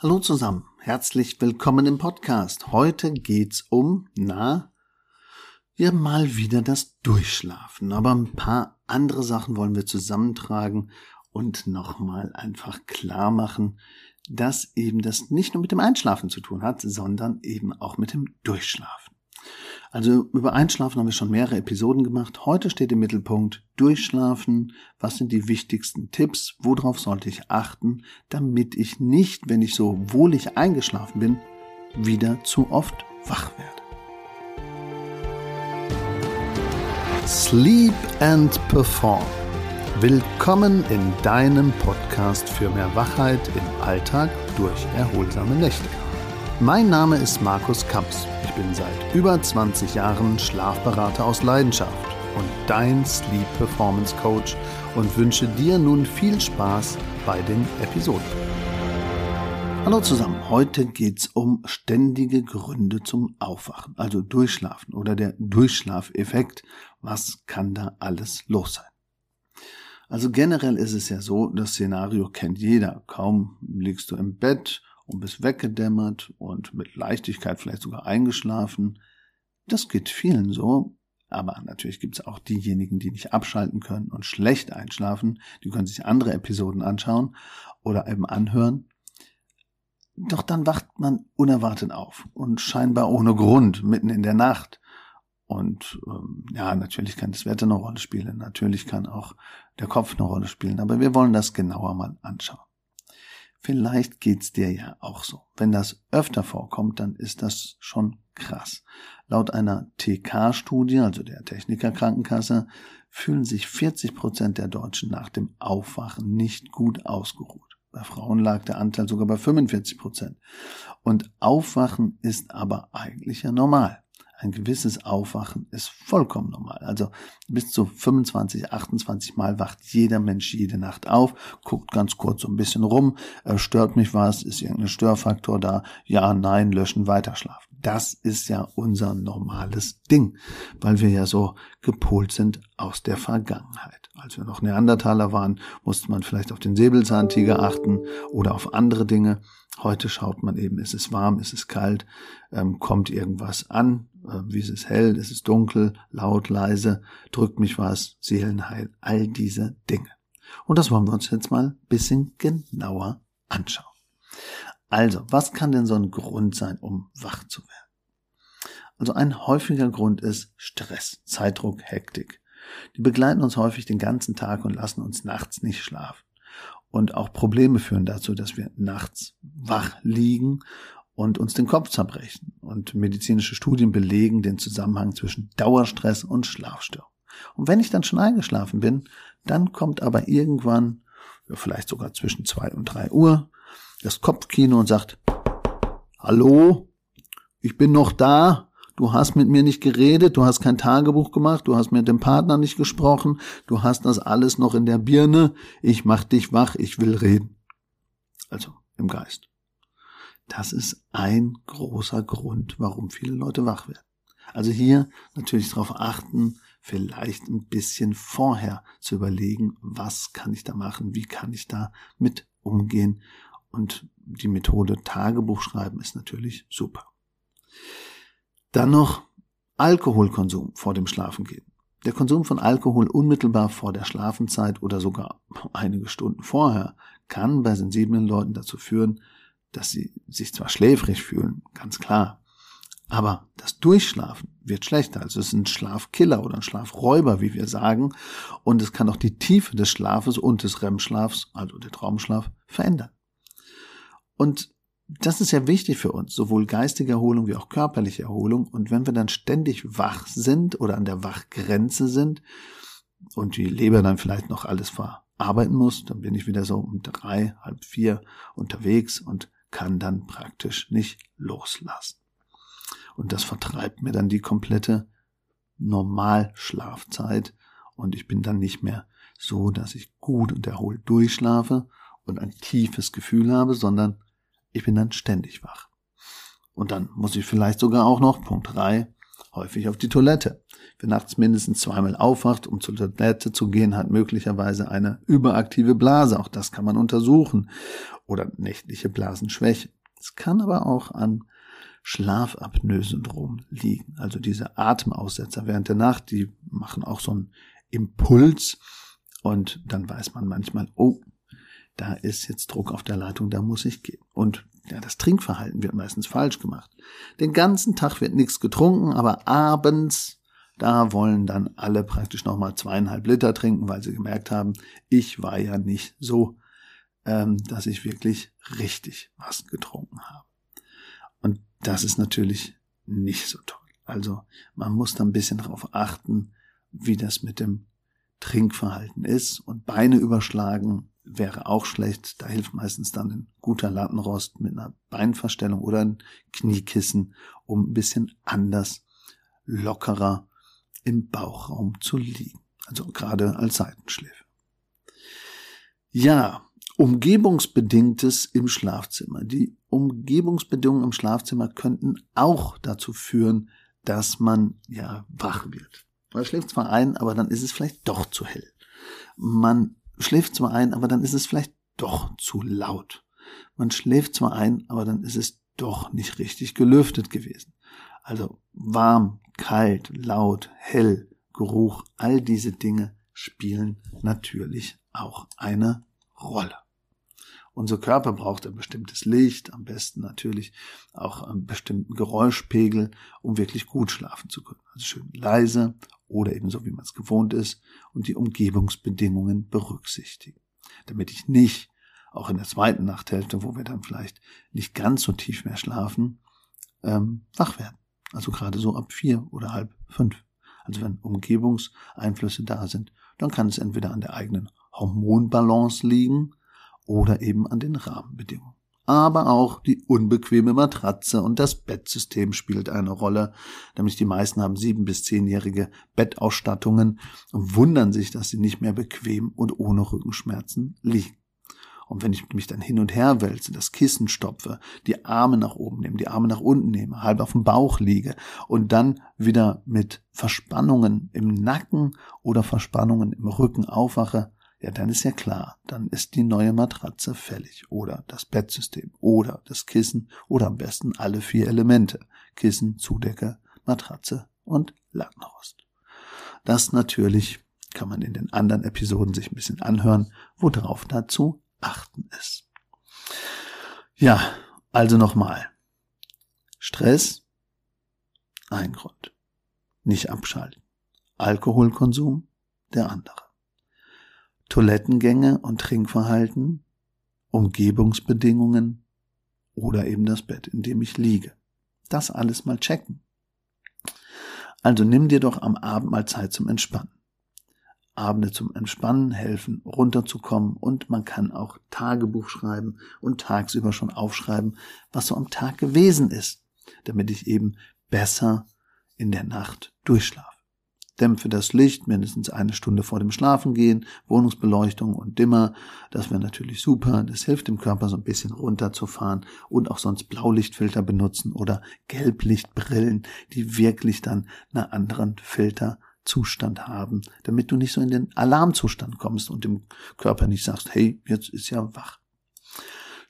Hallo zusammen, herzlich willkommen im Podcast. Heute geht's um, na, ja, mal wieder das Durchschlafen. Aber ein paar andere Sachen wollen wir zusammentragen und nochmal einfach klar machen, dass eben das nicht nur mit dem Einschlafen zu tun hat, sondern eben auch mit dem Durchschlafen. Also über Einschlafen haben wir schon mehrere Episoden gemacht. Heute steht im Mittelpunkt Durchschlafen. Was sind die wichtigsten Tipps? Worauf sollte ich achten, damit ich nicht, wenn ich so wohlig eingeschlafen bin, wieder zu oft wach werde? Sleep and Perform. Willkommen in deinem Podcast für mehr Wachheit im Alltag durch erholsame Nächte. Mein Name ist Markus Kamps. Ich bin seit über 20 Jahren Schlafberater aus Leidenschaft und dein Sleep Performance Coach und wünsche dir nun viel Spaß bei den Episoden. Hallo zusammen, heute geht's um ständige Gründe zum Aufwachen, also Durchschlafen oder der Durchschlafeffekt. Was kann da alles los sein? Also generell ist es ja so, das Szenario kennt jeder. Kaum liegst du im Bett und bist weggedämmert und mit Leichtigkeit vielleicht sogar eingeschlafen. Das geht vielen so, aber natürlich gibt es auch diejenigen, die nicht abschalten können und schlecht einschlafen. Die können sich andere Episoden anschauen oder eben anhören. Doch dann wacht man unerwartet auf und scheinbar ohne Grund mitten in der Nacht. Und ähm, ja, natürlich kann das Wetter eine Rolle spielen, natürlich kann auch der Kopf eine Rolle spielen, aber wir wollen das genauer mal anschauen. Vielleicht geht's dir ja auch so. Wenn das öfter vorkommt, dann ist das schon krass. Laut einer TK-Studie, also der Technikerkrankenkasse, fühlen sich 40 Prozent der Deutschen nach dem Aufwachen nicht gut ausgeruht. Bei Frauen lag der Anteil sogar bei 45 Prozent. Und Aufwachen ist aber eigentlich ja normal ein gewisses Aufwachen ist vollkommen normal. Also bis zu 25, 28 Mal wacht jeder Mensch jede Nacht auf, guckt ganz kurz so ein bisschen rum, äh, stört mich was, ist irgendein Störfaktor da, ja, nein, löschen, weiterschlafen. Das ist ja unser normales Ding, weil wir ja so gepolt sind aus der Vergangenheit. Als wir noch Neandertaler waren, musste man vielleicht auf den Säbelzahntiger achten oder auf andere Dinge. Heute schaut man eben, ist es warm, ist es kalt, ähm, kommt irgendwas an, äh, wie ist es hell, ist es dunkel, laut, leise, drückt mich was, Seelenheil, all diese Dinge. Und das wollen wir uns jetzt mal ein bisschen genauer anschauen. Also, was kann denn so ein Grund sein, um wach zu werden? Also ein häufiger Grund ist Stress, Zeitdruck, Hektik. Die begleiten uns häufig den ganzen Tag und lassen uns nachts nicht schlafen. Und auch Probleme führen dazu, dass wir nachts wach liegen und uns den Kopf zerbrechen. Und medizinische Studien belegen den Zusammenhang zwischen Dauerstress und Schlafstörung. Und wenn ich dann schon eingeschlafen bin, dann kommt aber irgendwann, ja, vielleicht sogar zwischen zwei und drei Uhr, das Kopfkino und sagt, hallo, ich bin noch da, Du hast mit mir nicht geredet, du hast kein Tagebuch gemacht, du hast mit dem Partner nicht gesprochen, du hast das alles noch in der Birne. Ich mach dich wach, ich will reden. Also im Geist. Das ist ein großer Grund, warum viele Leute wach werden. Also hier natürlich darauf achten, vielleicht ein bisschen vorher zu überlegen, was kann ich da machen, wie kann ich da mit umgehen. Und die Methode Tagebuch schreiben ist natürlich super. Dann noch Alkoholkonsum vor dem Schlafengehen. Der Konsum von Alkohol unmittelbar vor der Schlafenzeit oder sogar einige Stunden vorher kann bei sensiblen Leuten dazu führen, dass sie sich zwar schläfrig fühlen, ganz klar, aber das Durchschlafen wird schlechter. Also es ist ein Schlafkiller oder ein Schlafräuber, wie wir sagen. Und es kann auch die Tiefe des Schlafes und des REM-Schlafs, also der Traumschlaf, verändern. Und das ist ja wichtig für uns, sowohl geistige Erholung wie auch körperliche Erholung. Und wenn wir dann ständig wach sind oder an der Wachgrenze sind und die Leber dann vielleicht noch alles verarbeiten muss, dann bin ich wieder so um drei, halb vier unterwegs und kann dann praktisch nicht loslassen. Und das vertreibt mir dann die komplette Normalschlafzeit und ich bin dann nicht mehr so, dass ich gut und erholt durchschlafe und ein tiefes Gefühl habe, sondern ich bin dann ständig wach. Und dann muss ich vielleicht sogar auch noch, Punkt drei häufig auf die Toilette. Wer nachts mindestens zweimal aufwacht, um zur Toilette zu gehen, hat möglicherweise eine überaktive Blase. Auch das kann man untersuchen. Oder nächtliche Blasenschwäche. Es kann aber auch an Schlafapnoe-Syndrom liegen. Also diese Atemaussetzer während der Nacht, die machen auch so einen Impuls und dann weiß man manchmal, oh, da ist jetzt Druck auf der Leitung, da muss ich gehen. Und ja, das Trinkverhalten wird meistens falsch gemacht. Den ganzen Tag wird nichts getrunken, aber abends, da wollen dann alle praktisch nochmal zweieinhalb Liter trinken, weil sie gemerkt haben, ich war ja nicht so, ähm, dass ich wirklich richtig was getrunken habe. Und das ist natürlich nicht so toll. Also man muss da ein bisschen darauf achten, wie das mit dem Trinkverhalten ist. Und Beine überschlagen wäre auch schlecht. Da hilft meistens dann ein guter Lattenrost mit einer Beinverstellung oder ein Kniekissen, um ein bisschen anders, lockerer im Bauchraum zu liegen. Also gerade als Seitenschläfe. Ja, Umgebungsbedingtes im Schlafzimmer. Die Umgebungsbedingungen im Schlafzimmer könnten auch dazu führen, dass man ja wach wird. Man schläft zwar ein, aber dann ist es vielleicht doch zu hell. Man schläft zwar ein, aber dann ist es vielleicht doch zu laut. Man schläft zwar ein, aber dann ist es doch nicht richtig gelüftet gewesen. Also warm, kalt, laut, hell, Geruch, all diese Dinge spielen natürlich auch eine Rolle. Unser Körper braucht ein bestimmtes Licht, am besten natürlich auch einen bestimmten Geräuschpegel, um wirklich gut schlafen zu können. Also schön leise oder ebenso wie man es gewohnt ist und die Umgebungsbedingungen berücksichtigen. Damit ich nicht, auch in der zweiten Nachthälfte, wo wir dann vielleicht nicht ganz so tief mehr schlafen, ähm, wach werden. Also gerade so ab vier oder halb fünf. Also wenn Umgebungseinflüsse da sind, dann kann es entweder an der eigenen Hormonbalance liegen, oder eben an den Rahmenbedingungen. Aber auch die unbequeme Matratze und das Bettsystem spielt eine Rolle. Nämlich die meisten haben sieben- bis zehnjährige Bettausstattungen und wundern sich, dass sie nicht mehr bequem und ohne Rückenschmerzen liegen. Und wenn ich mich dann hin und her wälze, das Kissen stopfe, die Arme nach oben nehme, die Arme nach unten nehme, halb auf dem Bauch liege und dann wieder mit Verspannungen im Nacken oder Verspannungen im Rücken aufwache, ja, dann ist ja klar, dann ist die neue Matratze fällig oder das Bettsystem oder das Kissen oder am besten alle vier Elemente. Kissen, Zudecke, Matratze und Lattenrost. Das natürlich kann man in den anderen Episoden sich ein bisschen anhören, worauf dazu achten ist. Ja, also nochmal. Stress, ein Grund. Nicht abschalten. Alkoholkonsum, der andere. Toilettengänge und Trinkverhalten, Umgebungsbedingungen oder eben das Bett, in dem ich liege. Das alles mal checken. Also nimm dir doch am Abend mal Zeit zum Entspannen. Abende zum Entspannen helfen, runterzukommen und man kann auch Tagebuch schreiben und tagsüber schon aufschreiben, was so am Tag gewesen ist, damit ich eben besser in der Nacht durchschlafe. Dämpfe das Licht mindestens eine Stunde vor dem Schlafengehen, Wohnungsbeleuchtung und Dimmer. Das wäre natürlich super. Das hilft dem Körper so ein bisschen runterzufahren und auch sonst Blaulichtfilter benutzen oder Gelblichtbrillen, die wirklich dann einen anderen Filterzustand haben, damit du nicht so in den Alarmzustand kommst und dem Körper nicht sagst, hey, jetzt ist ja wach.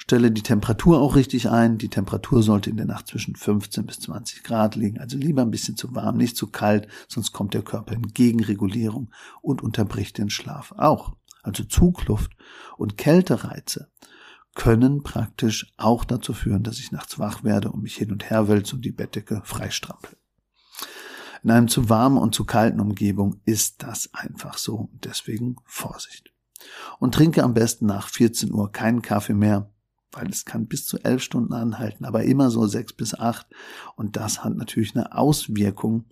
Stelle die Temperatur auch richtig ein. Die Temperatur sollte in der Nacht zwischen 15 bis 20 Grad liegen. Also lieber ein bisschen zu warm, nicht zu kalt, sonst kommt der Körper in Gegenregulierung und unterbricht den Schlaf auch. Also Zugluft und Kältereize können praktisch auch dazu führen, dass ich nachts wach werde und mich hin und her wälze und die Bettdecke freistrampel. In einem zu warmen und zu kalten Umgebung ist das einfach so. Deswegen Vorsicht. Und trinke am besten nach 14 Uhr keinen Kaffee mehr weil es kann bis zu elf Stunden anhalten, aber immer so sechs bis acht. Und das hat natürlich eine Auswirkung.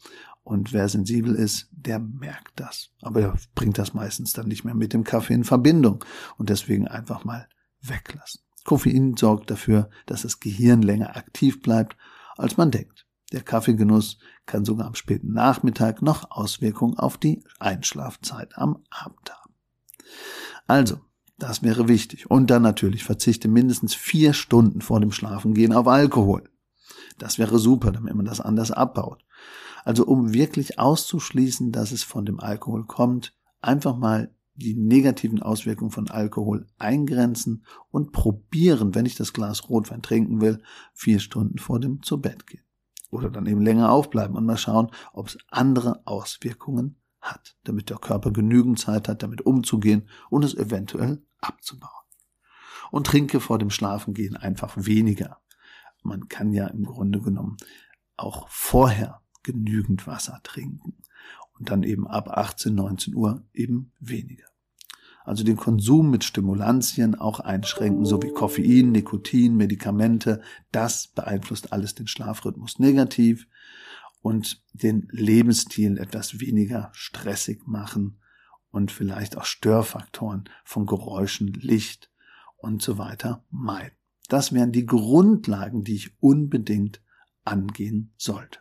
Und wer sensibel ist, der merkt das. Aber er bringt das meistens dann nicht mehr mit dem Kaffee in Verbindung. Und deswegen einfach mal weglassen. Koffein sorgt dafür, dass das Gehirn länger aktiv bleibt, als man denkt. Der Kaffeegenuss kann sogar am späten Nachmittag noch Auswirkungen auf die Einschlafzeit am Abend haben. Also, das wäre wichtig. Und dann natürlich verzichte mindestens vier Stunden vor dem Schlafengehen auf Alkohol. Das wäre super, damit man das anders abbaut. Also um wirklich auszuschließen, dass es von dem Alkohol kommt, einfach mal die negativen Auswirkungen von Alkohol eingrenzen und probieren, wenn ich das Glas Rotwein trinken will, vier Stunden vor dem zu Bett gehen. Oder dann eben länger aufbleiben und mal schauen, ob es andere Auswirkungen hat, damit der Körper genügend Zeit hat, damit umzugehen und es eventuell abzubauen. Und trinke vor dem Schlafengehen einfach weniger. Man kann ja im Grunde genommen auch vorher genügend Wasser trinken und dann eben ab 18, 19 Uhr eben weniger. Also den Konsum mit Stimulantien auch einschränken, so wie Koffein, Nikotin, Medikamente. Das beeinflusst alles den Schlafrhythmus negativ und den Lebensstil etwas weniger stressig machen und vielleicht auch Störfaktoren von Geräuschen, Licht und so weiter meiden. Das wären die Grundlagen, die ich unbedingt angehen sollte.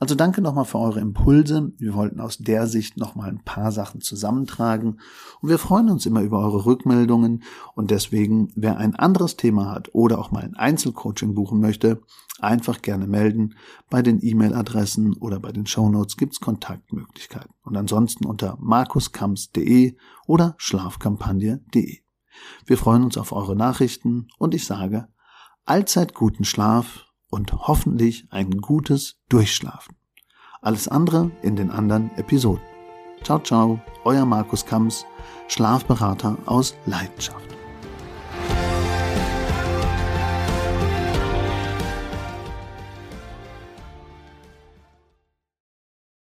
Also danke nochmal für eure Impulse. Wir wollten aus der Sicht nochmal ein paar Sachen zusammentragen. Und wir freuen uns immer über eure Rückmeldungen. Und deswegen, wer ein anderes Thema hat oder auch mal ein Einzelcoaching buchen möchte, einfach gerne melden. Bei den E-Mail-Adressen oder bei den Shownotes gibt's Kontaktmöglichkeiten. Und ansonsten unter markuskamps.de oder schlafkampagne.de. Wir freuen uns auf eure Nachrichten und ich sage allzeit guten Schlaf und hoffentlich ein gutes Durchschlafen. Alles andere in den anderen Episoden. Ciao, ciao, euer Markus Kamps, Schlafberater aus Leidenschaft.